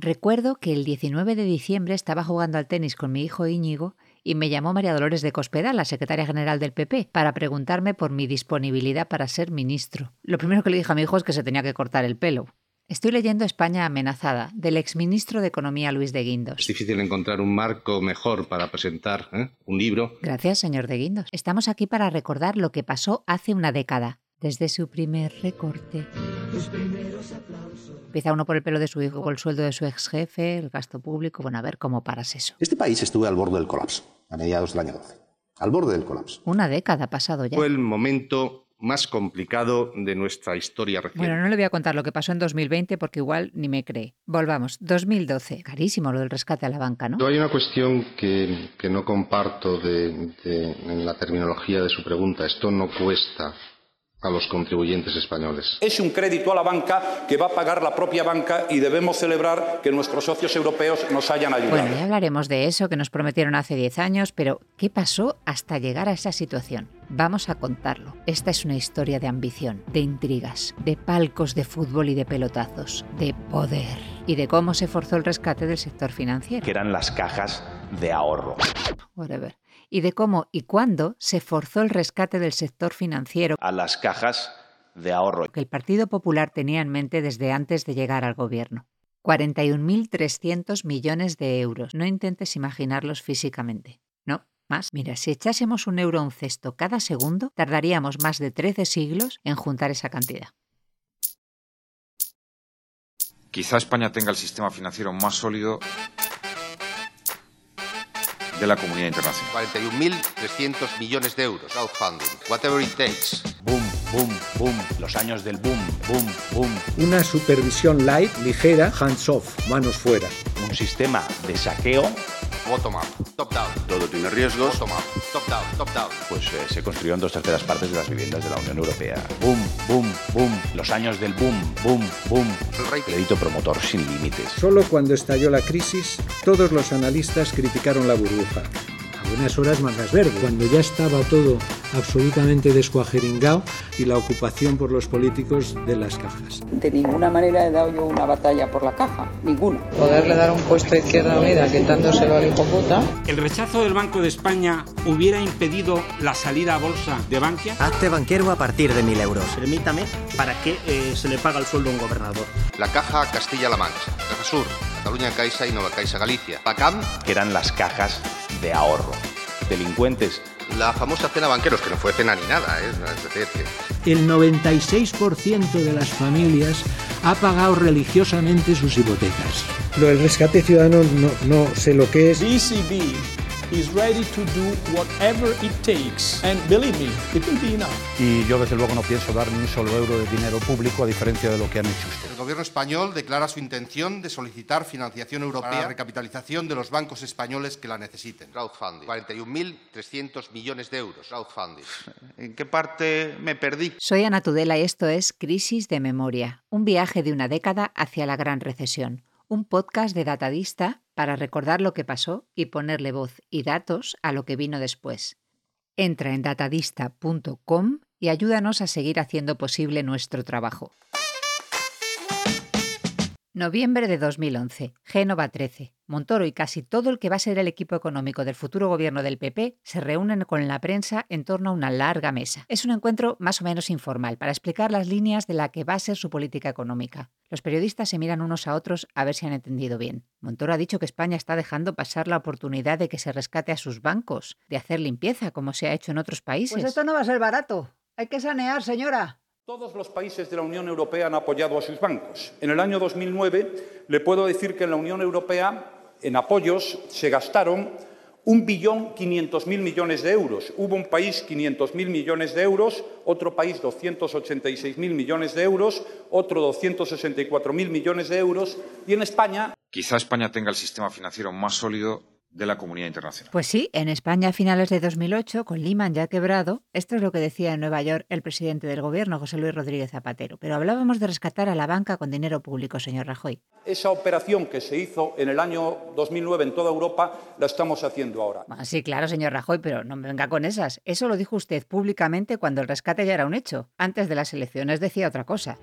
Recuerdo que el 19 de diciembre estaba jugando al tenis con mi hijo Íñigo y me llamó María Dolores de Cospedal, la secretaria general del PP, para preguntarme por mi disponibilidad para ser ministro. Lo primero que le dije a mi hijo es que se tenía que cortar el pelo. Estoy leyendo España amenazada, del exministro de Economía Luis de Guindos. Es difícil encontrar un marco mejor para presentar ¿eh? un libro. Gracias, señor de Guindos. Estamos aquí para recordar lo que pasó hace una década, desde su primer recorte. Empieza uno por el pelo de su hijo, con el sueldo de su ex jefe, el gasto público. Bueno, a ver cómo paras eso. Este país estuvo al borde del colapso, a mediados del año 12. Al borde del colapso. Una década ha pasado ya. Fue el momento más complicado de nuestra historia reciente. Bueno, no le voy a contar lo que pasó en 2020 porque igual ni me cree. Volvamos. 2012. Carísimo lo del rescate a la banca, ¿no? Hay una cuestión que, que no comparto de, de, en la terminología de su pregunta. Esto no cuesta a los contribuyentes españoles. Es un crédito a la banca que va a pagar la propia banca y debemos celebrar que nuestros socios europeos nos hayan ayudado. Bueno, ya hablaremos de eso que nos prometieron hace 10 años, pero ¿qué pasó hasta llegar a esa situación? Vamos a contarlo. Esta es una historia de ambición, de intrigas, de palcos de fútbol y de pelotazos, de poder y de cómo se forzó el rescate del sector financiero. Que eran las cajas de ahorro. Whatever y de cómo y cuándo se forzó el rescate del sector financiero a las cajas de ahorro que el Partido Popular tenía en mente desde antes de llegar al gobierno. 41.300 millones de euros. No intentes imaginarlos físicamente. No, más. Mira, si echásemos un euro a un cesto cada segundo, tardaríamos más de 13 siglos en juntar esa cantidad. Quizá España tenga el sistema financiero más sólido de la comunidad internacional. 41.300 millones de euros, crowdfunding, whatever it takes. Boom, boom, boom, los años del boom, boom, boom. Una supervisión light, ligera, hands off, manos fuera. Un sistema de saqueo bottom up, top down. Todo tiene riesgos. Bottom up, top down, top down. Pues eh, se construyó en dos terceras partes de las viviendas de la Unión Europea. Boom, boom, boom. Los años del boom, boom, boom. El. Crédito promotor sin límites. Solo cuando estalló la crisis, todos los analistas criticaron la burbuja. A buenas horas mangas verde, cuando ya estaba todo absolutamente descuajeringado y la ocupación por los políticos de las cajas. De ninguna manera he dado yo una batalla por la caja, ninguna. Poderle dar un puesto a Izquierda Unida quitándoselo al hijo puta. ¿El rechazo del Banco de España hubiera impedido la salida a bolsa de Bankia? Hazte banquero a partir de mil euros. Permítame, ¿para qué eh, se le paga el sueldo a un gobernador? La Caja Castilla-La Mancha, Caja Sur, Cataluña Caixa y Nova Caixa Galicia. PACAM, que eran las cajas de ahorro. Delincuentes la famosa cena banqueros, que no fue cena ni nada, ¿eh? es decir, que... El 96% de las familias ha pagado religiosamente sus hipotecas. Lo del rescate ciudadano no, no sé lo que es. BCB is ready to do whatever it takes. And believe me, it will be enough. Y yo desde luego no pienso dar ni un solo euro de dinero público a diferencia de lo que han hecho ustedes. El gobierno español declara su intención de solicitar financiación europea para la recapitalización de los bancos españoles que la necesiten. Crowdfunding. 41.300 millones de euros. Crowdfunding. ¿En qué parte me perdí? Soy Ana Tudela y esto es Crisis de Memoria, un viaje de una década hacia la gran recesión un podcast de Datadista para recordar lo que pasó y ponerle voz y datos a lo que vino después. Entra en datadista.com y ayúdanos a seguir haciendo posible nuestro trabajo. Noviembre de 2011. Génova 13. Montoro y casi todo el que va a ser el equipo económico del futuro gobierno del PP se reúnen con la prensa en torno a una larga mesa. Es un encuentro más o menos informal para explicar las líneas de la que va a ser su política económica. Los periodistas se miran unos a otros a ver si han entendido bien. Montoro ha dicho que España está dejando pasar la oportunidad de que se rescate a sus bancos, de hacer limpieza como se ha hecho en otros países. Pues esto no va a ser barato. Hay que sanear, señora. Todos los países de la Unión Europea han apoyado a sus bancos. En el año 2009 le puedo decir que en la Unión Europea en apoyos se gastaron un billón quinientos mil millones de euros. Hubo un país quinientos mil millones de euros, otro país doscientos ochenta y seis mil millones de euros, otro doscientos sesenta y cuatro mil millones de euros y en España. Quizá España tenga el sistema financiero más sólido de la comunidad internacional. Pues sí, en España a finales de 2008, con Lehman ya quebrado, esto es lo que decía en Nueva York el presidente del gobierno, José Luis Rodríguez Zapatero. Pero hablábamos de rescatar a la banca con dinero público, señor Rajoy. Esa operación que se hizo en el año 2009 en toda Europa la estamos haciendo ahora. Ah, sí, claro, señor Rajoy, pero no me venga con esas. Eso lo dijo usted públicamente cuando el rescate ya era un hecho. Antes de las elecciones decía otra cosa.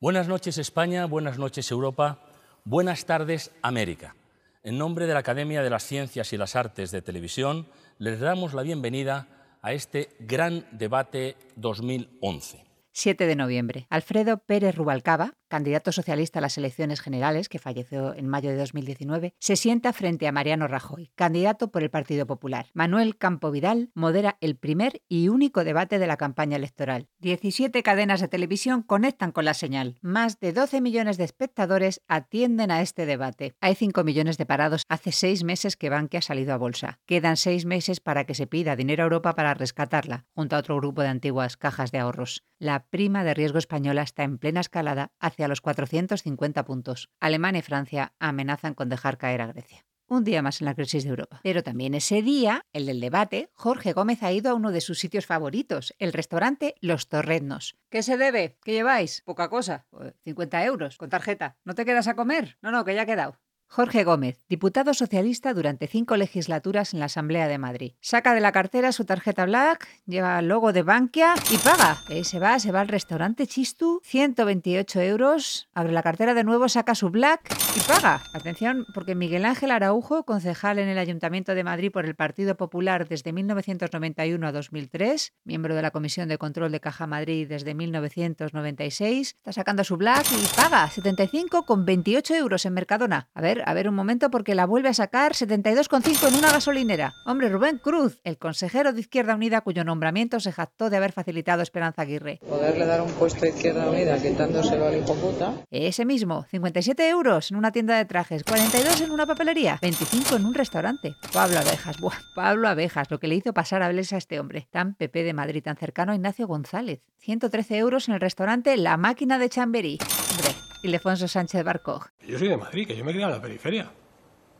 Buenas noches España, buenas noches Europa, buenas tardes América. En nombre de la Academia de las Ciencias y las Artes de Televisión, les damos la bienvenida a este gran debate 2011. 7 de noviembre. Alfredo Pérez Rubalcaba, candidato socialista a las elecciones generales, que falleció en mayo de 2019, se sienta frente a Mariano Rajoy, candidato por el Partido Popular. Manuel Campo Vidal modera el primer y único debate de la campaña electoral. 17 cadenas de televisión conectan con la señal. Más de 12 millones de espectadores atienden a este debate. Hay 5 millones de parados. Hace seis meses que Bankia ha salido a bolsa. Quedan seis meses para que se pida dinero a Europa para rescatarla, junto a otro grupo de antiguas cajas de ahorros. La prima de riesgo española está en plena escalada los 450 puntos. Alemania y Francia amenazan con dejar caer a Grecia. Un día más en la crisis de Europa. Pero también ese día, el del debate, Jorge Gómez ha ido a uno de sus sitios favoritos, el restaurante Los Torreznos. ¿Qué se debe? ¿Qué lleváis? Poca cosa. 50 euros, con tarjeta. ¿No te quedas a comer? No, no, que ya ha quedado. Jorge Gómez, diputado socialista durante cinco legislaturas en la Asamblea de Madrid. Saca de la cartera su tarjeta Black, lleva el logo de Bankia y paga. Ahí se va, se va al restaurante Chistu, 128 euros, abre la cartera de nuevo, saca su Black y paga. Atención, porque Miguel Ángel Araujo, concejal en el Ayuntamiento de Madrid por el Partido Popular desde 1991 a 2003, miembro de la Comisión de Control de Caja Madrid desde 1996, está sacando su Black y paga 75,28 euros en Mercadona. A ver, a ver un momento porque la vuelve a sacar 72,5 en una gasolinera. Hombre, Rubén Cruz, el consejero de Izquierda Unida cuyo nombramiento se jactó de haber facilitado Esperanza Aguirre. Poderle dar un puesto a Izquierda Unida quitándoselo al hijo puta. Ese mismo, 57 euros en una tienda de trajes, 42 en una papelería, 25 en un restaurante. Pablo Abejas, buah, Pablo Abejas, lo que le hizo pasar a Blesa a este hombre, tan Pepe de Madrid, tan cercano a Ignacio González. 113 euros en el restaurante La Máquina de Chamberí. Hombre, Ildefonso Sánchez Barcoj. Yo soy de Madrid, que yo me he criado en la periferia.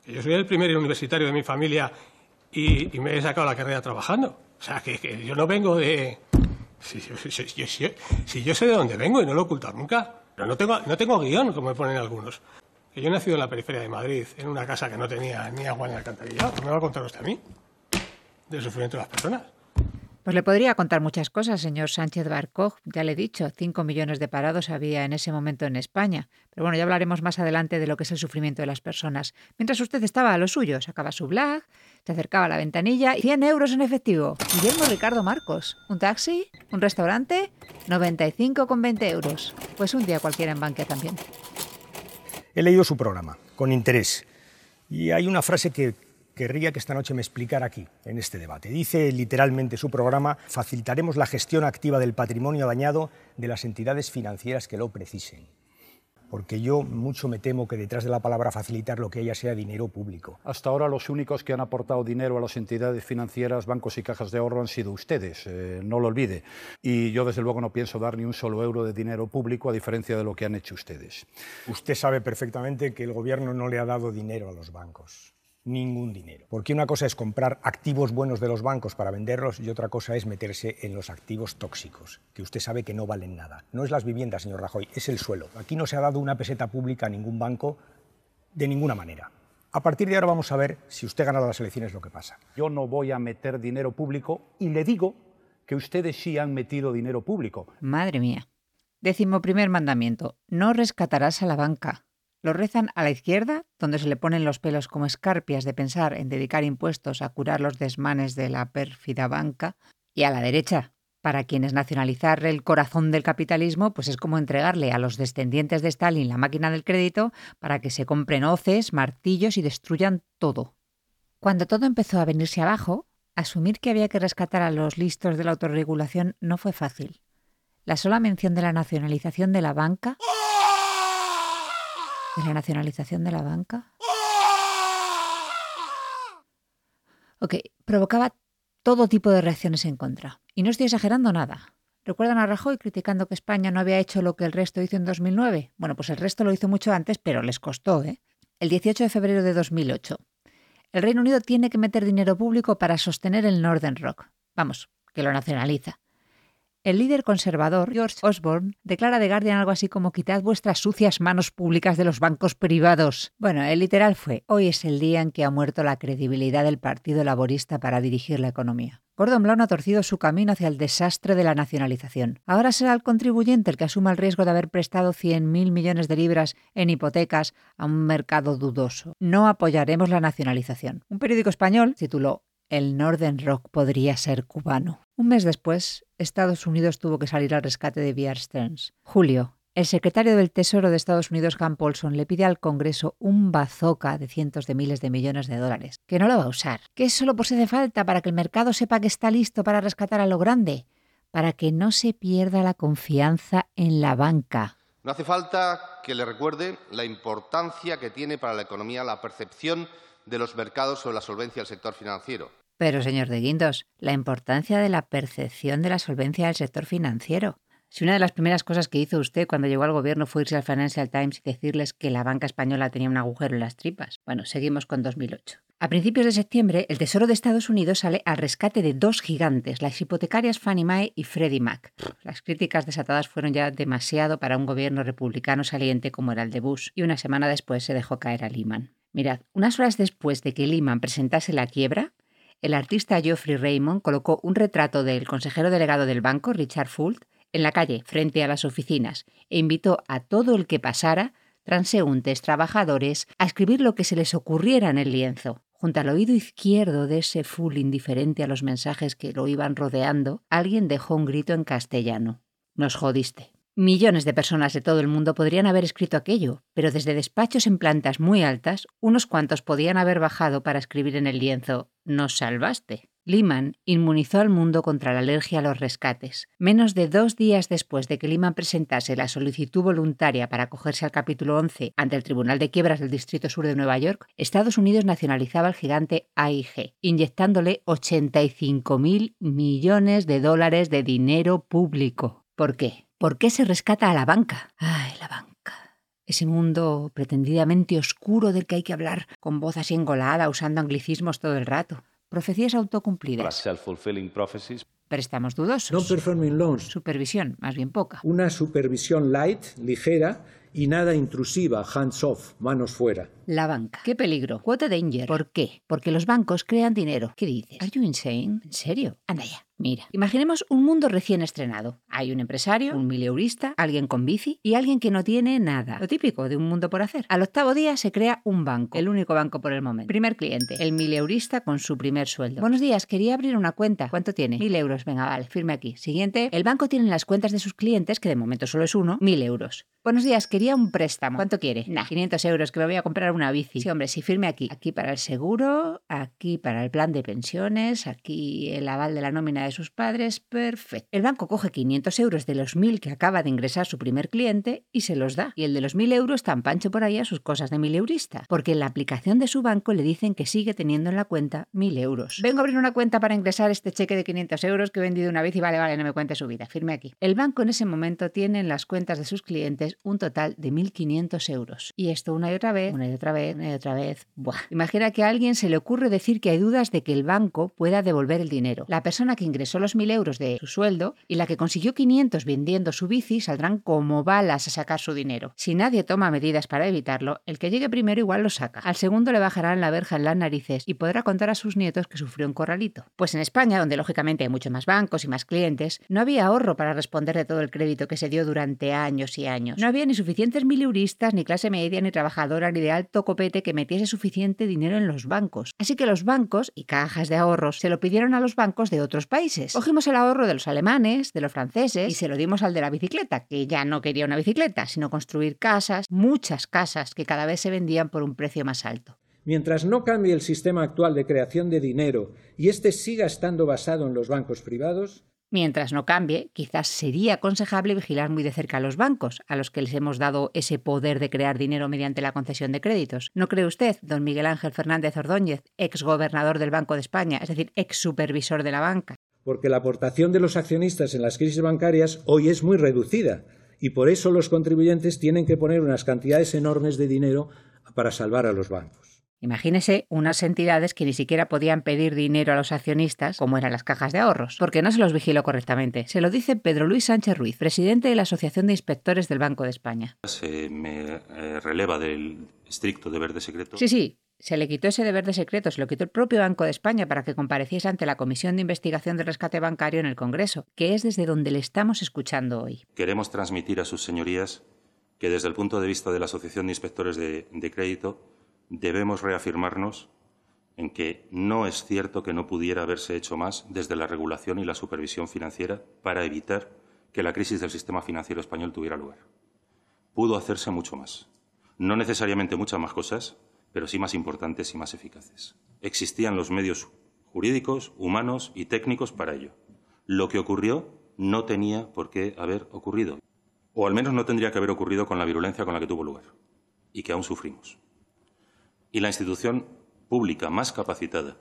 Que yo soy el primer universitario de mi familia y, y me he sacado la carrera trabajando. O sea, que, que yo no vengo de... Si, si, si, si, yo sé de dónde vengo y no lo he ocultado nunca. Pero no tengo, no tengo guion, como me ponen algunos. Que yo he nacido en la periferia de Madrid, en una casa que no tenía ni agua ni alcantarillado. ¿Qué me va a contar usted a mí? Del sufrimiento de las personas. Pues le podría contar muchas cosas, señor Sánchez Barcoj. Ya le he dicho, 5 millones de parados había en ese momento en España. Pero bueno, ya hablaremos más adelante de lo que es el sufrimiento de las personas. Mientras usted estaba a lo suyo, sacaba su black, se acercaba a la ventanilla y 100 euros en efectivo. Guillermo Ricardo Marcos. ¿Un taxi? ¿Un restaurante? 95,20 euros. Pues un día cualquiera en Bankia también. He leído su programa, con interés. Y hay una frase que querría que esta noche me explicara aquí, en este debate. Dice literalmente su programa, facilitaremos la gestión activa del patrimonio dañado de las entidades financieras que lo precisen. Porque yo mucho me temo que detrás de la palabra facilitar lo que haya sea dinero público. Hasta ahora los únicos que han aportado dinero a las entidades financieras, bancos y cajas de ahorro han sido ustedes, eh, no lo olvide. Y yo desde luego no pienso dar ni un solo euro de dinero público a diferencia de lo que han hecho ustedes. Usted sabe perfectamente que el gobierno no le ha dado dinero a los bancos ningún dinero. Porque una cosa es comprar activos buenos de los bancos para venderlos y otra cosa es meterse en los activos tóxicos, que usted sabe que no valen nada. No es las viviendas, señor Rajoy, es el suelo. Aquí no se ha dado una peseta pública a ningún banco de ninguna manera. A partir de ahora vamos a ver si usted gana las elecciones lo que pasa. Yo no voy a meter dinero público y le digo que ustedes sí han metido dinero público. Madre mía. Décimo primer mandamiento. No rescatarás a la banca. Lo rezan a la izquierda, donde se le ponen los pelos como escarpias de pensar en dedicar impuestos a curar los desmanes de la pérfida banca, y a la derecha, para quienes nacionalizar el corazón del capitalismo pues es como entregarle a los descendientes de Stalin la máquina del crédito para que se compren hoces, martillos y destruyan todo. Cuando todo empezó a venirse abajo, asumir que había que rescatar a los listos de la autorregulación no fue fácil. La sola mención de la nacionalización de la banca la nacionalización de la banca. Ok, provocaba todo tipo de reacciones en contra. Y no estoy exagerando nada. ¿Recuerdan a Rajoy criticando que España no había hecho lo que el resto hizo en 2009? Bueno, pues el resto lo hizo mucho antes, pero les costó, ¿eh? El 18 de febrero de 2008. El Reino Unido tiene que meter dinero público para sostener el Northern Rock. Vamos, que lo nacionaliza. El líder conservador, George Osborne, declara de Guardian algo así como quitad vuestras sucias manos públicas de los bancos privados. Bueno, el literal fue, hoy es el día en que ha muerto la credibilidad del Partido Laborista para dirigir la economía. Gordon Brown ha torcido su camino hacia el desastre de la nacionalización. Ahora será el contribuyente el que asuma el riesgo de haber prestado 100.000 millones de libras en hipotecas a un mercado dudoso. No apoyaremos la nacionalización. Un periódico español tituló el Northern Rock podría ser cubano. Un mes después, Estados Unidos tuvo que salir al rescate de Bear Stearns. Julio, el secretario del Tesoro de Estados Unidos, Han Paulson, le pide al Congreso un bazooka de cientos de miles de millones de dólares, que no lo va a usar, que es solo por si hace falta para que el mercado sepa que está listo para rescatar a lo grande, para que no se pierda la confianza en la banca. No hace falta que le recuerde la importancia que tiene para la economía la percepción de los mercados sobre la solvencia del sector financiero. Pero, señor de Guindos, la importancia de la percepción de la solvencia del sector financiero. Si una de las primeras cosas que hizo usted cuando llegó al gobierno fue irse al Financial Times y decirles que la banca española tenía un agujero en las tripas. Bueno, seguimos con 2008. A principios de septiembre, el Tesoro de Estados Unidos sale al rescate de dos gigantes, las hipotecarias Fannie Mae y Freddie Mac. Las críticas desatadas fueron ya demasiado para un gobierno republicano saliente como era el de Bush, y una semana después se dejó caer a Lehman. Mirad, unas horas después de que Lehman presentase la quiebra, el artista Geoffrey Raymond colocó un retrato del consejero delegado del banco, Richard Fult, en la calle, frente a las oficinas, e invitó a todo el que pasara, transeúntes, trabajadores, a escribir lo que se les ocurriera en el lienzo. Junto al oído izquierdo de ese full indiferente a los mensajes que lo iban rodeando, alguien dejó un grito en castellano. Nos jodiste. Millones de personas de todo el mundo podrían haber escrito aquello, pero desde despachos en plantas muy altas, unos cuantos podían haber bajado para escribir en el lienzo Nos salvaste. Lehman inmunizó al mundo contra la alergia a los rescates. Menos de dos días después de que Lehman presentase la solicitud voluntaria para acogerse al capítulo 11 ante el Tribunal de Quiebras del Distrito Sur de Nueva York, Estados Unidos nacionalizaba al gigante AIG, inyectándole 85.000 millones de dólares de dinero público. ¿Por qué? ¿Por qué se rescata a la banca? Ay, la banca. Ese mundo pretendidamente oscuro del que hay que hablar con voz así engolada, usando anglicismos todo el rato. Profecías autocumplidas. Préstamos dudosos. Non-performing loans. Supervisión, más bien poca. Una supervisión light, ligera y nada intrusiva, hands off, manos fuera. La banca. ¡Qué peligro! Quota danger. ¿Por qué? Porque los bancos crean dinero. ¿Qué dices? ¿Are you insane? ¿En serio? Anda ya. Mira, imaginemos un mundo recién estrenado. Hay un empresario, un mileurista, alguien con bici y alguien que no tiene nada. Lo típico de un mundo por hacer. Al octavo día se crea un banco, el único banco por el momento. Primer cliente, el mileurista con su primer sueldo. Buenos días, quería abrir una cuenta. ¿Cuánto tiene? Mil euros. Venga, vale, firme aquí. Siguiente, el banco tiene en las cuentas de sus clientes, que de momento solo es uno, mil euros. Buenos días, quería un préstamo. ¿Cuánto quiere? Nah, 500 euros, que me voy a comprar una bici. Sí, hombre, sí, firme aquí. Aquí para el seguro, aquí para el plan de pensiones, aquí el aval de la nómina de sus padres. Perfecto. El banco coge 500 euros de los 1000 que acaba de ingresar su primer cliente y se los da. Y el de los 1000 euros tan pancho por ahí a sus cosas de mileurista. Porque en la aplicación de su banco le dicen que sigue teniendo en la cuenta 1000 euros. Vengo a abrir una cuenta para ingresar este cheque de 500 euros que he vendido una bici. Vale, vale, no me cuente su vida. Firme aquí. El banco en ese momento tiene en las cuentas de sus clientes un total de 1.500 euros. Y esto una y otra vez, una y otra vez, una y otra vez. Buah. Imagina que a alguien se le ocurre decir que hay dudas de que el banco pueda devolver el dinero. La persona que ingresó los 1.000 euros de su sueldo y la que consiguió 500 vendiendo su bici saldrán como balas a sacar su dinero. Si nadie toma medidas para evitarlo, el que llegue primero igual lo saca. Al segundo le bajarán la verja en las narices y podrá contar a sus nietos que sufrió un corralito. Pues en España, donde lógicamente hay muchos más bancos y más clientes, no había ahorro para responder de todo el crédito que se dio durante años y años. No había ni suficientes mileuristas, ni clase media, ni trabajadora, ni de alto copete que metiese suficiente dinero en los bancos. Así que los bancos y cajas de ahorros se lo pidieron a los bancos de otros países. Cogimos el ahorro de los alemanes, de los franceses, y se lo dimos al de la bicicleta, que ya no quería una bicicleta, sino construir casas, muchas casas, que cada vez se vendían por un precio más alto. Mientras no cambie el sistema actual de creación de dinero y este siga estando basado en los bancos privados, Mientras no cambie, quizás sería aconsejable vigilar muy de cerca a los bancos, a los que les hemos dado ese poder de crear dinero mediante la concesión de créditos. ¿No cree usted, don Miguel Ángel Fernández Ordóñez, ex gobernador del Banco de España, es decir, ex supervisor de la banca? Porque la aportación de los accionistas en las crisis bancarias hoy es muy reducida y por eso los contribuyentes tienen que poner unas cantidades enormes de dinero para salvar a los bancos. Imagínese unas entidades que ni siquiera podían pedir dinero a los accionistas, como eran las cajas de ahorros, porque no se los vigiló correctamente. Se lo dice Pedro Luis Sánchez Ruiz, presidente de la Asociación de Inspectores del Banco de España. Se me eh, releva del estricto deber de secreto. Sí, sí, se le quitó ese deber de secreto, se lo quitó el propio Banco de España para que compareciese ante la Comisión de Investigación del Rescate Bancario en el Congreso, que es desde donde le estamos escuchando hoy. Queremos transmitir a sus señorías que desde el punto de vista de la Asociación de Inspectores de, de Crédito debemos reafirmarnos en que no es cierto que no pudiera haberse hecho más desde la regulación y la supervisión financiera para evitar que la crisis del sistema financiero español tuviera lugar. Pudo hacerse mucho más. No necesariamente muchas más cosas, pero sí más importantes y más eficaces. Existían los medios jurídicos, humanos y técnicos para ello. Lo que ocurrió no tenía por qué haber ocurrido, o al menos no tendría que haber ocurrido con la virulencia con la que tuvo lugar, y que aún sufrimos y la institución pública más capacitada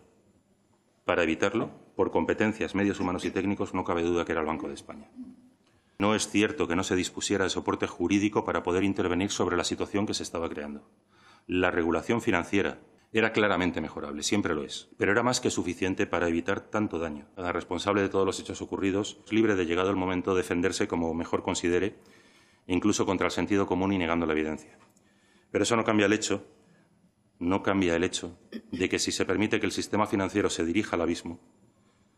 para evitarlo, por competencias, medios humanos y técnicos, no cabe duda que era el Banco de España. No es cierto que no se dispusiera de soporte jurídico para poder intervenir sobre la situación que se estaba creando. La regulación financiera era claramente mejorable, siempre lo es, pero era más que suficiente para evitar tanto daño. Cada responsable de todos los hechos ocurridos libre de, llegado el momento, defenderse como mejor considere, incluso contra el sentido común y negando la evidencia. Pero eso no cambia el hecho no cambia el hecho de que si se permite que el sistema financiero se dirija al abismo,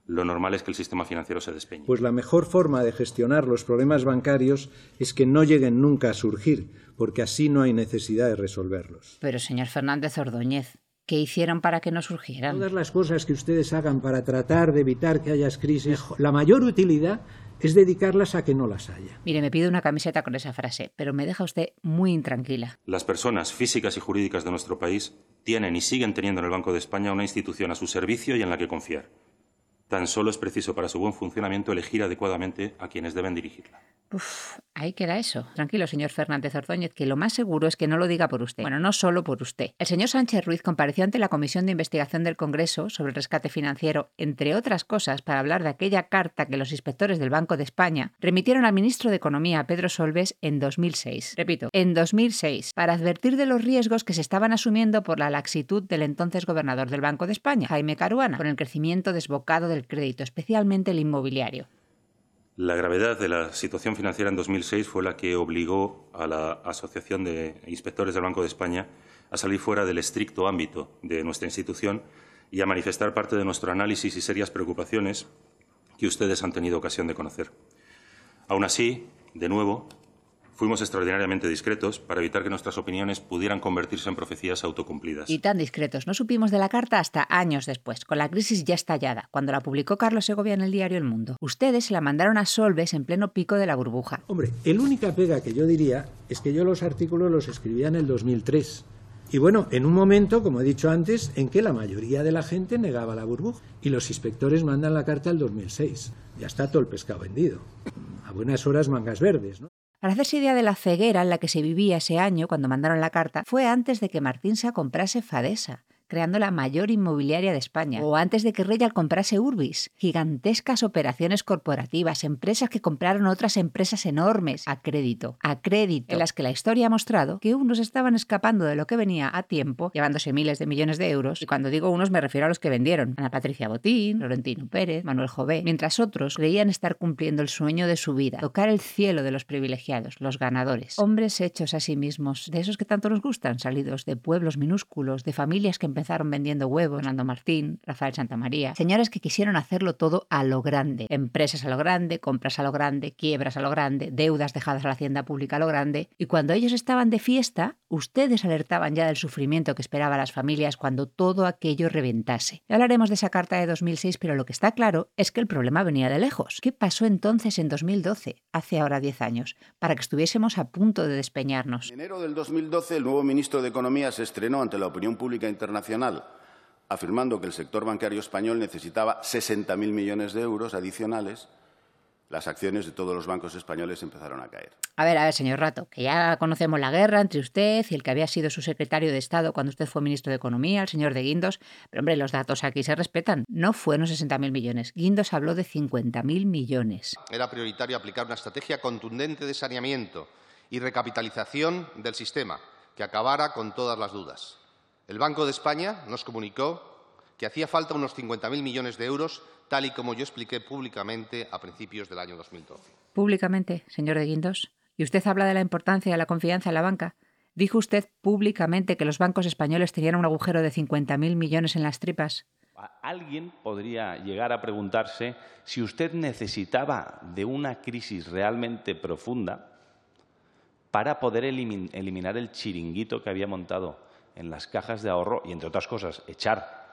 lo normal es que el sistema financiero se despeñe. Pues la mejor forma de gestionar los problemas bancarios es que no lleguen nunca a surgir, porque así no hay necesidad de resolverlos. Pero, señor Fernández Ordóñez, ¿qué hicieron para que no surgieran? Todas las cosas que ustedes hagan para tratar de evitar que haya crisis, la mayor utilidad es dedicarlas a que no las haya. Mire, me pido una camiseta con esa frase, pero me deja usted muy intranquila. Las personas físicas y jurídicas de nuestro país tienen y siguen teniendo en el Banco de España una institución a su servicio y en la que confiar. Tan solo es preciso para su buen funcionamiento elegir adecuadamente a quienes deben dirigirla. Uf, ahí queda eso. Tranquilo, señor Fernández Ordóñez, que lo más seguro es que no lo diga por usted. Bueno, no solo por usted. El señor Sánchez Ruiz compareció ante la Comisión de Investigación del Congreso sobre el rescate financiero, entre otras cosas, para hablar de aquella carta que los inspectores del Banco de España remitieron al ministro de Economía, Pedro Solbes, en 2006. Repito, en 2006, para advertir de los riesgos que se estaban asumiendo por la laxitud del entonces gobernador del Banco de España, Jaime Caruana, con el crecimiento desbocado del crédito, especialmente el inmobiliario. La gravedad de la situación financiera en 2006 fue la que obligó a la Asociación de Inspectores del Banco de España a salir fuera del estricto ámbito de nuestra institución y a manifestar parte de nuestro análisis y serias preocupaciones que ustedes han tenido ocasión de conocer. Aún así, de nuevo, Fuimos extraordinariamente discretos para evitar que nuestras opiniones pudieran convertirse en profecías autocumplidas. Y tan discretos. No supimos de la carta hasta años después, con la crisis ya estallada, cuando la publicó Carlos Segovia en el diario El Mundo. Ustedes se la mandaron a Solves en pleno pico de la burbuja. Hombre, el única pega que yo diría es que yo los artículos los escribía en el 2003. Y bueno, en un momento, como he dicho antes, en que la mayoría de la gente negaba la burbuja. Y los inspectores mandan la carta el 2006. Ya está todo el pescado vendido. A buenas horas mangas verdes, ¿no? Para hacerse idea de la ceguera en la que se vivía ese año cuando mandaron la carta, fue antes de que Martín se comprase Fadesa creando la mayor inmobiliaria de España, o antes de que Real comprase Urbis, gigantescas operaciones corporativas, empresas que compraron otras empresas enormes. A crédito, a crédito, en las que la historia ha mostrado que unos estaban escapando de lo que venía a tiempo, llevándose miles de millones de euros, y cuando digo unos me refiero a los que vendieron, Ana Patricia Botín, Florentino Pérez, Manuel Jové, mientras otros creían estar cumpliendo el sueño de su vida, tocar el cielo de los privilegiados, los ganadores, hombres hechos a sí mismos, de esos que tanto nos gustan, salidos de pueblos minúsculos, de familias que empezaron vendiendo huevos, Fernando Martín, Rafael Santamaría, señores que quisieron hacerlo todo a lo grande, empresas a lo grande, compras a lo grande, quiebras a lo grande, deudas dejadas a la hacienda pública a lo grande, y cuando ellos estaban de fiesta, ustedes alertaban ya del sufrimiento que esperaba las familias cuando todo aquello reventase. Ya hablaremos de esa carta de 2006, pero lo que está claro es que el problema venía de lejos. ¿Qué pasó entonces en 2012, hace ahora 10 años, para que estuviésemos a punto de despeñarnos? En enero del 2012, el nuevo ministro de Economía se estrenó ante la opinión pública internacional afirmando que el sector bancario español necesitaba 60.000 millones de euros adicionales, las acciones de todos los bancos españoles empezaron a caer. A ver, a ver, señor Rato, que ya conocemos la guerra entre usted y el que había sido su secretario de Estado cuando usted fue ministro de Economía, el señor de Guindos, pero hombre, los datos aquí se respetan. No fueron 60.000 millones. Guindos habló de 50.000 millones. Era prioritario aplicar una estrategia contundente de saneamiento y recapitalización del sistema que acabara con todas las dudas. El Banco de España nos comunicó que hacía falta unos 50.000 millones de euros, tal y como yo expliqué públicamente a principios del año 2012. Públicamente, señor de Guindos. Y usted habla de la importancia de la confianza en la banca. Dijo usted públicamente que los bancos españoles tenían un agujero de 50.000 millones en las tripas. Alguien podría llegar a preguntarse si usted necesitaba de una crisis realmente profunda para poder eliminar el chiringuito que había montado en las cajas de ahorro y, entre otras cosas, echar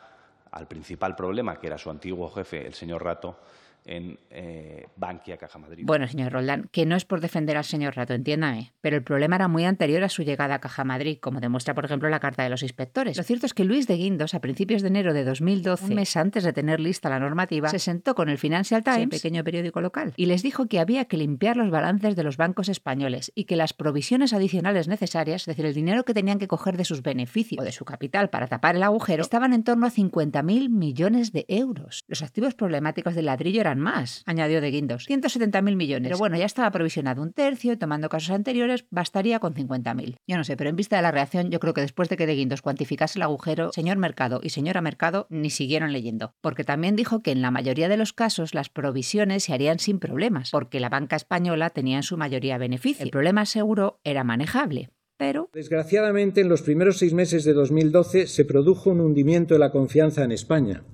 al principal problema, que era su antiguo jefe, el señor Rato, en eh, Bankia Caja Madrid. Bueno, señor Roldán, que no es por defender al señor Rato, entiéndame, pero el problema era muy anterior a su llegada a Caja Madrid, como demuestra, por ejemplo, la carta de los inspectores. Lo cierto es que Luis de Guindos, a principios de enero de 2012, un mes antes de tener lista la normativa, se sentó con el Financial Times, pequeño periódico local, y les dijo que había que limpiar los balances de los bancos españoles y que las provisiones adicionales necesarias, es decir, el dinero que tenían que coger de sus beneficios o de su capital para tapar el agujero, estaban en torno a 50.000 millones de euros. Los activos problemáticos del ladrillo eran más, añadió de Guindos. 170.000 millones. Pero bueno, ya estaba provisionado un tercio y tomando casos anteriores bastaría con 50.000. Yo no sé, pero en vista de la reacción, yo creo que después de que de Guindos cuantificase el agujero, señor Mercado y señora Mercado ni siguieron leyendo. Porque también dijo que en la mayoría de los casos las provisiones se harían sin problemas, porque la banca española tenía en su mayoría beneficio. El problema seguro era manejable. Pero... Desgraciadamente, en los primeros seis meses de 2012 se produjo un hundimiento de la confianza en España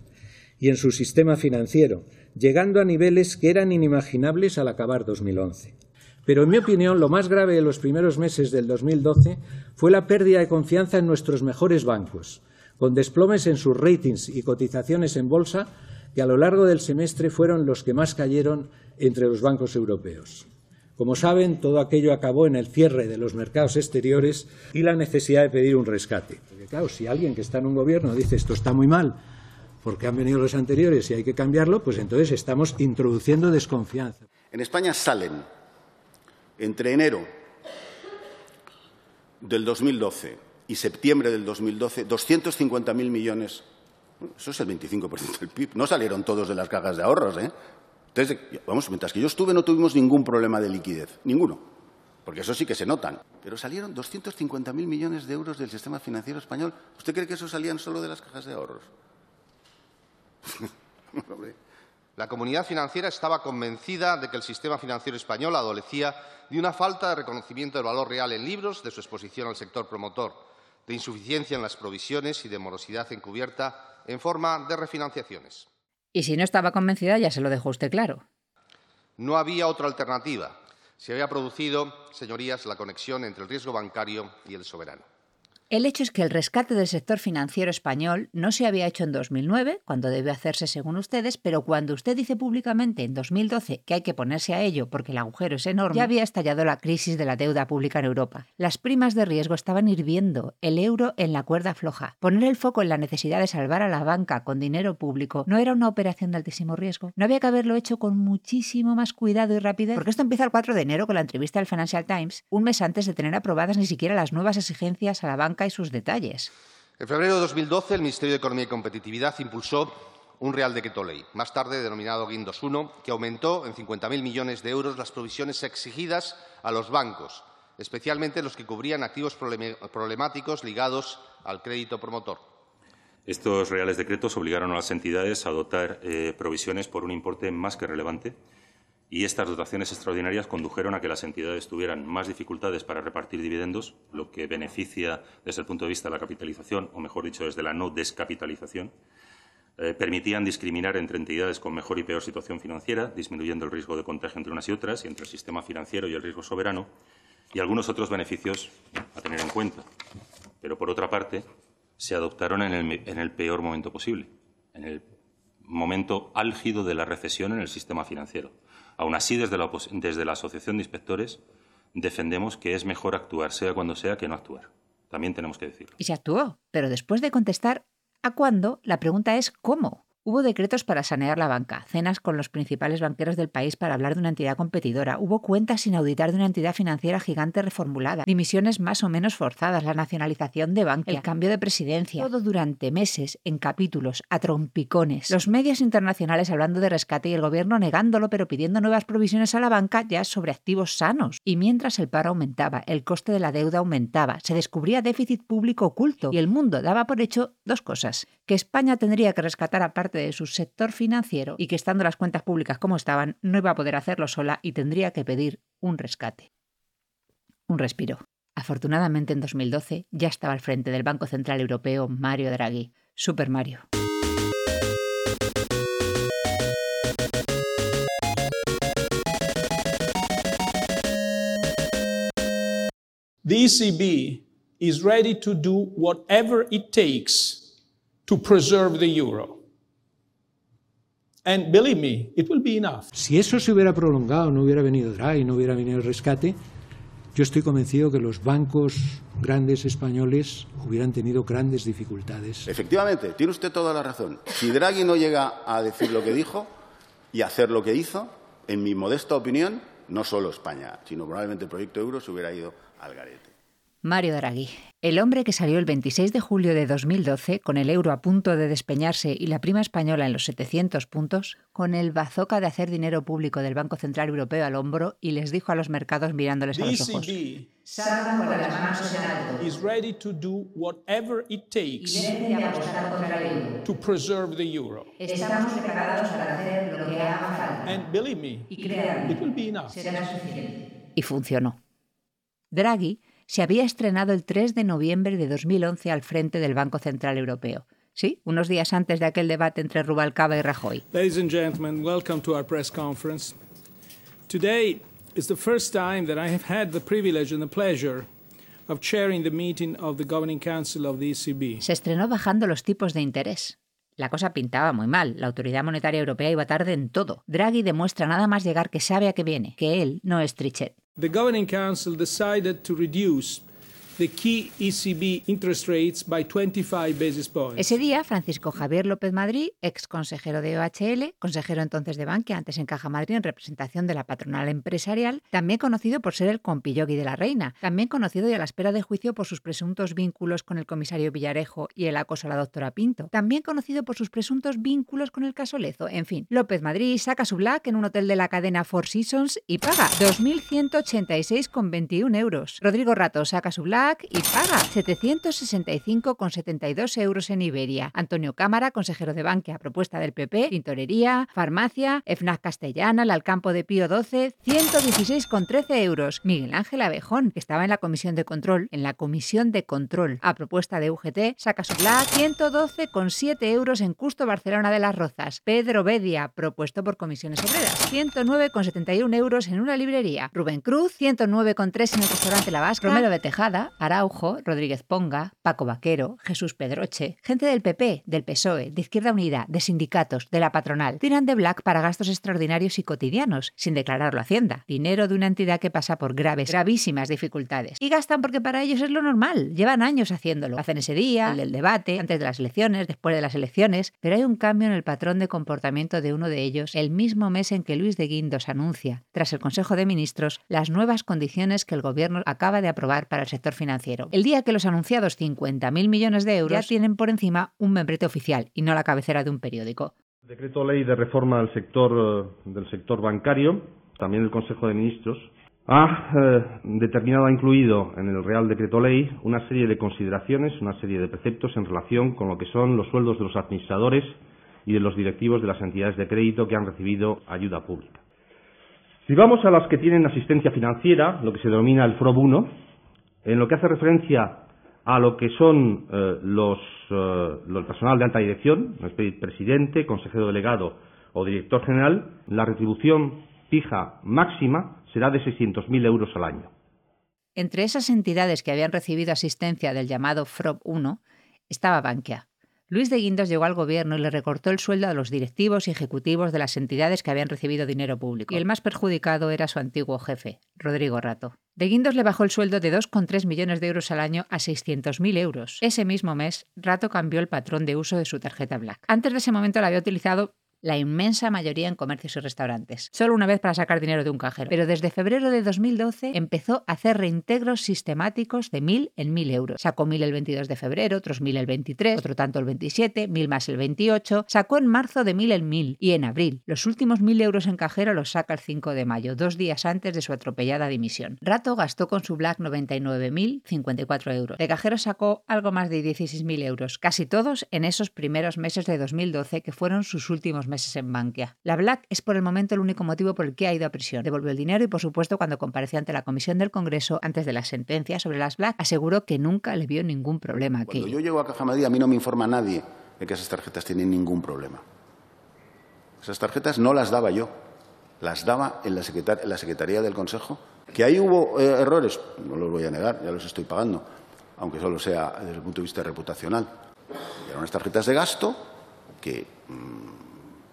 y en su sistema financiero, llegando a niveles que eran inimaginables al acabar 2011. Pero, en mi opinión, lo más grave de los primeros meses del 2012 fue la pérdida de confianza en nuestros mejores bancos, con desplomes en sus ratings y cotizaciones en bolsa que a lo largo del semestre fueron los que más cayeron entre los bancos europeos. Como saben, todo aquello acabó en el cierre de los mercados exteriores y la necesidad de pedir un rescate. Porque, claro, si alguien que está en un gobierno dice esto está muy mal, porque han venido los anteriores y hay que cambiarlo, pues entonces estamos introduciendo desconfianza. En España salen entre enero del 2012 y septiembre del 2012 250.000 millones. Eso es el 25% del PIB. No salieron todos de las cajas de ahorros, ¿eh? Vamos, mientras que yo estuve no tuvimos ningún problema de liquidez, ninguno, porque eso sí que se notan. Pero salieron 250.000 millones de euros del sistema financiero español. ¿Usted cree que eso salían solo de las cajas de ahorros? La comunidad financiera estaba convencida de que el sistema financiero español adolecía de una falta de reconocimiento del valor real en libros, de su exposición al sector promotor, de insuficiencia en las provisiones y de morosidad encubierta en forma de refinanciaciones. Y si no estaba convencida, ya se lo dejó usted claro. No había otra alternativa. Se había producido, señorías, la conexión entre el riesgo bancario y el soberano. El hecho es que el rescate del sector financiero español no se había hecho en 2009, cuando debe hacerse según ustedes, pero cuando usted dice públicamente en 2012 que hay que ponerse a ello porque el agujero es enorme, ya había estallado la crisis de la deuda pública en Europa. Las primas de riesgo estaban hirviendo, el euro en la cuerda floja. Poner el foco en la necesidad de salvar a la banca con dinero público no era una operación de altísimo riesgo. No había que haberlo hecho con muchísimo más cuidado y rapidez, porque esto empieza el 4 de enero con la entrevista del Financial Times, un mes antes de tener aprobadas ni siquiera las nuevas exigencias a la banca y sus detalles. En febrero de 2012, el Ministerio de Economía y Competitividad impulsó un Real Decreto Ley, más tarde denominado Guindos I, que aumentó en 50.000 millones de euros las provisiones exigidas a los bancos, especialmente los que cubrían activos problemáticos ligados al crédito promotor. Estos reales decretos obligaron a las entidades a adoptar eh, provisiones por un importe más que relevante y estas dotaciones extraordinarias condujeron a que las entidades tuvieran más dificultades para repartir dividendos, lo que beneficia desde el punto de vista de la capitalización, o mejor dicho, desde la no descapitalización. Eh, permitían discriminar entre entidades con mejor y peor situación financiera, disminuyendo el riesgo de contagio entre unas y otras, y entre el sistema financiero y el riesgo soberano, y algunos otros beneficios a tener en cuenta. Pero, por otra parte, se adoptaron en el, en el peor momento posible, en el momento álgido de la recesión en el sistema financiero. Aún así, desde la, desde la Asociación de Inspectores defendemos que es mejor actuar, sea cuando sea, que no actuar. También tenemos que decirlo. Y se actuó, pero después de contestar a cuándo, la pregunta es cómo. Hubo decretos para sanear la banca, cenas con los principales banqueros del país para hablar de una entidad competidora, hubo cuentas sin auditar de una entidad financiera gigante reformulada, dimisiones más o menos forzadas, la nacionalización de banca, el cambio de presidencia, todo durante meses en capítulos, a trompicones. Los medios internacionales hablando de rescate y el gobierno negándolo pero pidiendo nuevas provisiones a la banca ya sobre activos sanos. Y mientras el paro aumentaba, el coste de la deuda aumentaba, se descubría déficit público oculto y el mundo daba por hecho dos cosas, que España tendría que rescatar de su sector financiero y que estando las cuentas públicas como estaban, no iba a poder hacerlo sola y tendría que pedir un rescate. Un respiro. Afortunadamente en 2012 ya estaba al frente del Banco Central Europeo Mario Draghi, Super Mario. The ECB is ready to do whatever it takes to preserve the euro. And believe me, it will be enough. Si eso se hubiera prolongado, no hubiera venido Draghi, no hubiera venido el rescate, yo estoy convencido que los bancos grandes españoles hubieran tenido grandes dificultades. Efectivamente, tiene usted toda la razón. Si Draghi no llega a decir lo que dijo y a hacer lo que hizo, en mi modesta opinión, no solo España, sino probablemente el proyecto euro se hubiera ido al garete. Mario Draghi, el hombre que salió el 26 de julio de 2012 con el euro a punto de despeñarse y la prima española en los 700 puntos, con el bazooka de hacer dinero público del Banco Central Europeo al hombro y les dijo a los mercados mirándoles a los ojos. Salgan con las manos en alto. Is ready to do whatever it takes to preserve the euro. Estamos preparados para hacer lo que haga falta. And believe me, Y créanme, it will be enough. será suficiente. Y funcionó. Draghi se había estrenado el 3 de noviembre de 2011 al frente del Banco Central Europeo. Sí, unos días antes de aquel debate entre Rubalcaba y Rajoy. Ladies and gentlemen, welcome to our press conference. Today is the first time that I have had the privilege and the pleasure of chairing the meeting of the Governing Council of the ECB. Se estrenó bajando los tipos de interés. La cosa pintaba muy mal. La Autoridad Monetaria Europea iba tarde en todo. Draghi demuestra nada más llegar que sabe a qué viene, que él no es Trichet. The Governing Council decided to reduce the key ECB interest rates by 25 basis points. Ese día, Francisco Javier López Madrid, ex consejero de OHL, consejero entonces de Bankia, antes en Caja Madrid en representación de la patronal empresarial, también conocido por ser el compillogui de la reina, también conocido y a la espera de juicio por sus presuntos vínculos con el comisario Villarejo y el acoso a la doctora Pinto, también conocido por sus presuntos vínculos con el caso Lezo. En fin, López Madrid saca su black en un hotel de la cadena Four Seasons y paga 2.186,21 euros. Rodrigo Rato saca su black y paga 765,72 euros en Iberia. Antonio Cámara, consejero de Bankia, propuesta del PP, tintorería, farmacia, FNAC Castellana, el Alcampo de Pío XII, 116,13 euros. Miguel Ángel Abejón, que estaba en la comisión de control, en la comisión de control, a propuesta de UGT, saca su black 112,7 euros en Custo Barcelona de las Rozas. Pedro Bedia, propuesto por comisiones obreras, 109,71 euros en una librería. Rubén Cruz, 109,3 en el restaurante La Vasca. Romero de Tejada, Araujo, Rodríguez Ponga, Paco Vaquero, Jesús Pedroche, gente del PP, del PSOE, de Izquierda Unida, de sindicatos, de la patronal, tiran de black para gastos extraordinarios y cotidianos, sin declararlo Hacienda. Dinero de una entidad que pasa por graves, gravísimas dificultades. Y gastan porque para ellos es lo normal. Llevan años haciéndolo. Hacen ese día, el del debate, antes de las elecciones, después de las elecciones. Pero hay un cambio en el patrón de comportamiento de uno de ellos el mismo mes en que Luis de Guindos anuncia, tras el Consejo de Ministros, las nuevas condiciones que el Gobierno acaba de aprobar para el sector financiero. El día que los anunciados 50.000 millones de euros ya tienen por encima un membrete oficial y no la cabecera de un periódico. Decreto ley de reforma del sector, eh, del sector bancario, también el Consejo de Ministros, ha eh, determinado, ha incluido en el Real Decreto Ley una serie de consideraciones, una serie de preceptos en relación con lo que son los sueldos de los administradores y de los directivos de las entidades de crédito que han recibido ayuda pública. Si vamos a las que tienen asistencia financiera, lo que se denomina el FROB 1, en lo que hace referencia a lo que son eh, los, eh, personal de alta dirección, presidente, consejero delegado o director general, la retribución fija máxima será de 600.000 euros al año. Entre esas entidades que habían recibido asistencia del llamado FROB 1 estaba Bankia. Luis de Guindos llegó al gobierno y le recortó el sueldo a los directivos y ejecutivos de las entidades que habían recibido dinero público. Y el más perjudicado era su antiguo jefe, Rodrigo Rato. De Guindos le bajó el sueldo de 2,3 millones de euros al año a 600.000 euros. Ese mismo mes, Rato cambió el patrón de uso de su tarjeta Black. Antes de ese momento la había utilizado la inmensa mayoría en comercios y restaurantes, solo una vez para sacar dinero de un cajero. Pero desde febrero de 2012 empezó a hacer reintegros sistemáticos de 1.000 en 1.000 euros. Sacó 1.000 el 22 de febrero, otros 1.000 el 23, otro tanto el 27, 1.000 más el 28. Sacó en marzo de 1.000 en 1.000 y en abril. Los últimos 1.000 euros en cajero los saca el 5 de mayo, dos días antes de su atropellada dimisión. Rato gastó con su Black 99.054 euros. De cajero sacó algo más de 16.000 euros, casi todos en esos primeros meses de 2012 que fueron sus últimos meses en Bankia. La Black es por el momento el único motivo por el que ha ido a prisión. Devolvió el dinero y, por supuesto, cuando compareció ante la Comisión del Congreso antes de la sentencia sobre las Black, aseguró que nunca le vio ningún problema. Cuando yo llego a Caja Madrid, a mí no me informa nadie de que esas tarjetas tienen ningún problema. Esas tarjetas no las daba yo, las daba en la, en la Secretaría del Consejo. Que ahí hubo eh, errores, no los voy a negar, ya los estoy pagando, aunque solo sea desde el punto de vista reputacional. Eran unas tarjetas de gasto que mmm,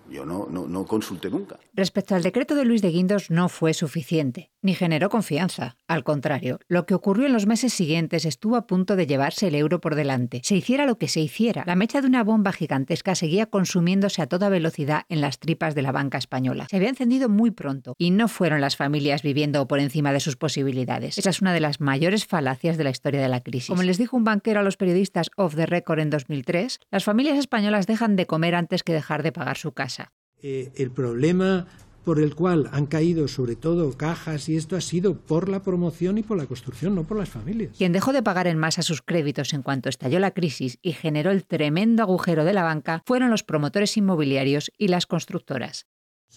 yo no, consulté nunca. Respecto al decreto de Luis de Guindos no fue suficiente, ni generó confianza. Al contrario, lo que ocurrió en los meses siguientes estuvo a punto de llevarse el euro por delante. Se hiciera lo que se hiciera, la mecha de una bomba gigantesca seguía consumiéndose a toda velocidad en las tripas de la banca española. Se había encendido muy pronto y no fueron las familias viviendo por encima de sus posibilidades. Esa es una de las mayores falacias de la historia de la crisis. Como les dijo un banquero a los periodistas off the record en 2003, las familias españolas dejan de comer antes que dejar de pagar su casa. Eh, el problema por el cual han caído sobre todo cajas y esto ha sido por la promoción y por la construcción, no por las familias. Quien dejó de pagar en masa sus créditos en cuanto estalló la crisis y generó el tremendo agujero de la banca fueron los promotores inmobiliarios y las constructoras.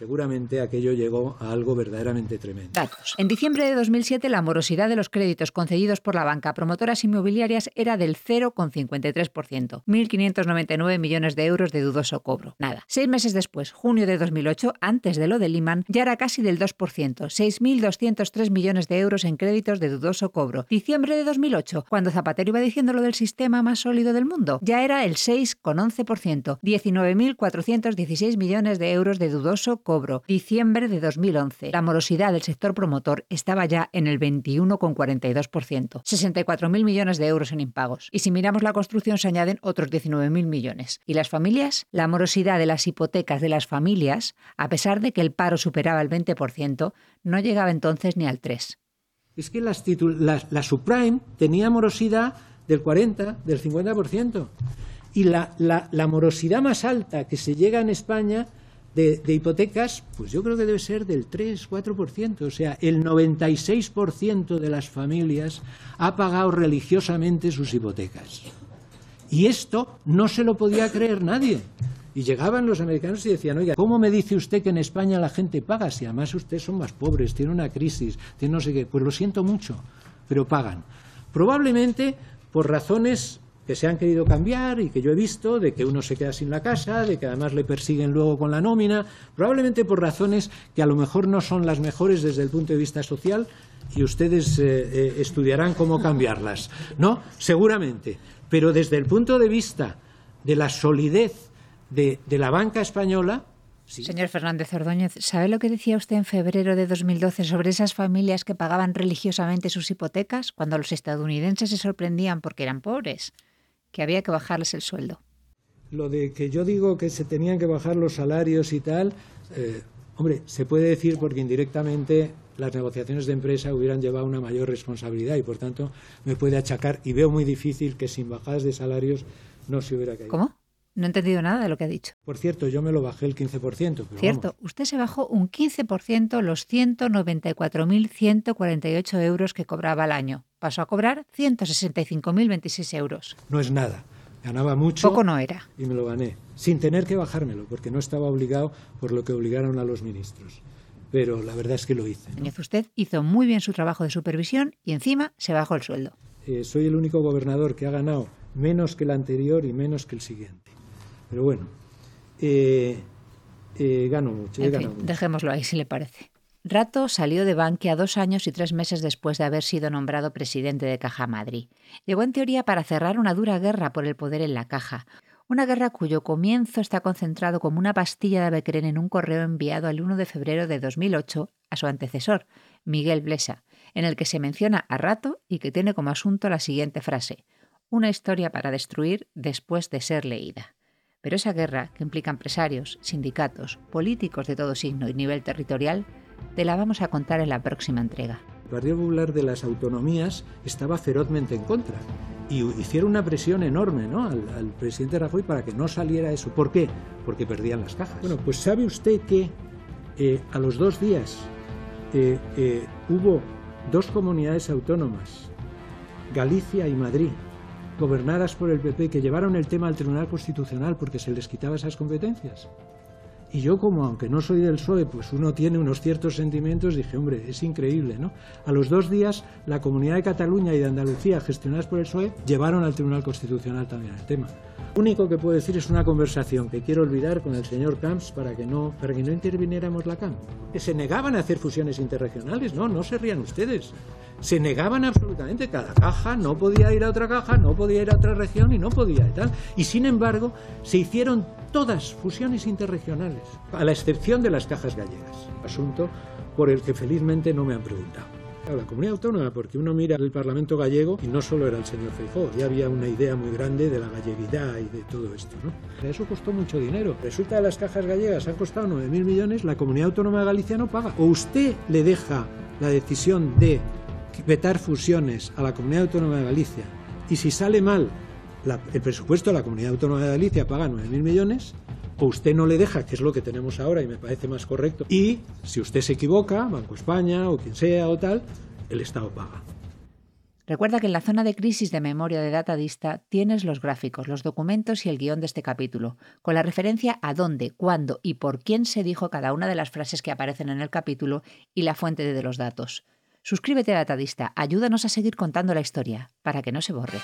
Seguramente aquello llegó a algo verdaderamente tremendo. En diciembre de 2007, la morosidad de los créditos concedidos por la banca a promotoras inmobiliarias era del 0,53%, 1.599 millones de euros de dudoso cobro. Nada. Seis meses después, junio de 2008, antes de lo de Lehman, ya era casi del 2%, 6.203 millones de euros en créditos de dudoso cobro. Diciembre de 2008, cuando Zapatero iba diciendo lo del sistema más sólido del mundo, ya era el 6,11%, 19.416 millones de euros de dudoso cobro, diciembre de 2011. La morosidad del sector promotor estaba ya en el 21,42%, 64.000 millones de euros en impagos. Y si miramos la construcción se añaden otros 19.000 millones. ¿Y las familias? La morosidad de las hipotecas de las familias, a pesar de que el paro superaba el 20%, no llegaba entonces ni al 3%. Es que las la, subprime tenía morosidad del 40, del 50%. Y la morosidad más alta que se llega en España de, hipotecas, pues yo creo que debe ser del 3-4%. O sea, el 96% de las familias ha pagado religiosamente sus hipotecas. Y esto no se lo podía creer nadie. Y llegaban los americanos y decían, oiga, ¿cómo me dice usted que en España la gente paga? Si además ustedes son más pobres, tiene una crisis, tiene no sé qué. Pues lo siento mucho, pero pagan. Probablemente por razones que se han querido cambiar y que yo he visto, de que uno se queda sin la casa, de que además le persiguen luego con la nómina, probablemente por razones que a lo mejor no son las mejores desde el punto de vista social y ustedes eh, eh, estudiarán cómo cambiarlas. ¿No? Seguramente. Pero desde el punto de vista de la solidez de, de la banca española, Señor Fernández Ordóñez, ¿sabe lo que decía usted en febrero de 2012 sobre esas familias que pagaban religiosamente sus hipotecas cuando los estadounidenses se sorprendían porque eran pobres? Que había que bajarles el sueldo. Lo de que yo digo que se tenían que bajar los salarios y tal, eh, hombre, se puede decir porque indirectamente las negociaciones de empresa hubieran llevado una mayor responsabilidad y por tanto me puede achacar y veo muy difícil que sin bajadas de salarios no se hubiera caído. ¿Cómo? No he entendido nada de lo que ha dicho. Por cierto, yo me lo bajé el 15%. Cierto, usted se bajó un 15% los 194.148 euros que cobraba al año. Pasó a cobrar 165.026 euros. No es nada. Ganaba mucho. Poco no era. Y me lo gané, sin tener que bajármelo, porque no estaba obligado por lo que obligaron a los ministros. Pero la verdad es que lo hice. Usted hizo muy bien su trabajo de supervisión y encima se bajó el sueldo. Eh, soy el único gobernador que ha ganado menos que el anterior y menos que el siguiente. Pero bueno, eh, eh, gano mucho, Dejémoslo ahí, si le parece. Rato salió de Bankia dos años y tres meses después de haber sido nombrado presidente de Caja Madrid. Llegó en teoría para cerrar una dura guerra por el poder en la caja, Una guerra cuyo comienzo está concentrado como una pastilla de Becren en un correo enviado el 1 de febrero de 2008 a su antecesor, Miguel Blesa, en el que se menciona a rato y que tiene como asunto la siguiente frase: una historia para destruir después de ser leída. Pero esa guerra, que implica empresarios, sindicatos, políticos de todo signo y nivel territorial, te la vamos a contar en la próxima entrega. El Partido Popular de las Autonomías estaba ferozmente en contra y hicieron una presión enorme ¿no? al, al, presidente Rajoy para que no saliera eso. ¿Por qué? Porque perdían las cajas. Bueno, pues sabe usted que eh, a los dos días eh, eh, hubo dos comunidades autónomas, Galicia y Madrid, gobernadas por el PP, que llevaron el tema al Tribunal Constitucional porque se les quitaba esas competencias. Y yo como, aunque no soy del PSOE, pues uno tiene unos ciertos sentimientos, dije, hombre, es increíble, ¿no? A los dos días, la Comunidad de Cataluña y de Andalucía, gestionadas por el PSOE, llevaron al Tribunal Constitucional también el tema. Lo único que puedo decir es una conversación que quiero olvidar con el señor Camps para que no, para que no interviniéramos la CAM. Que se negaban a hacer fusiones interregionales, no, no se rían ustedes. Se negaban absolutamente, cada caja no podía ir a otra caja, no podía ir a otra región y no podía y tal. Y sin embargo, se hicieron todas fusiones interregionales, a la excepción de las cajas gallegas, asunto por el que felizmente no me han preguntado. La comunidad autónoma, porque uno mira el Parlamento gallego y no solo era el señor Feijóo, ya había una idea muy grande de la galleguidad y de todo esto. ¿no? Eso costó mucho dinero. Resulta que las cajas gallegas han costado 9.000 millones, la comunidad autónoma de Galicia no paga. O usted le deja la decisión de vetar fusiones a la comunidad autónoma de Galicia y si sale mal el presupuesto de la Comunidad Autónoma de Galicia paga 9.000 millones, o usted no le deja, que es lo que tenemos ahora y me parece más correcto, y si usted se equivoca, Banco España o quien sea o tal, el Estado paga. Recuerda que en la zona de crisis de memoria de Datadista tienes los gráficos, los documentos y el guion de este capítulo, con la referencia a dónde, cuándo y por quién se dijo cada una de las frases que aparecen en el capítulo y la fuente de los datos. Suscríbete a Datadista, ayúdanos a seguir contando la historia, para que no se borre.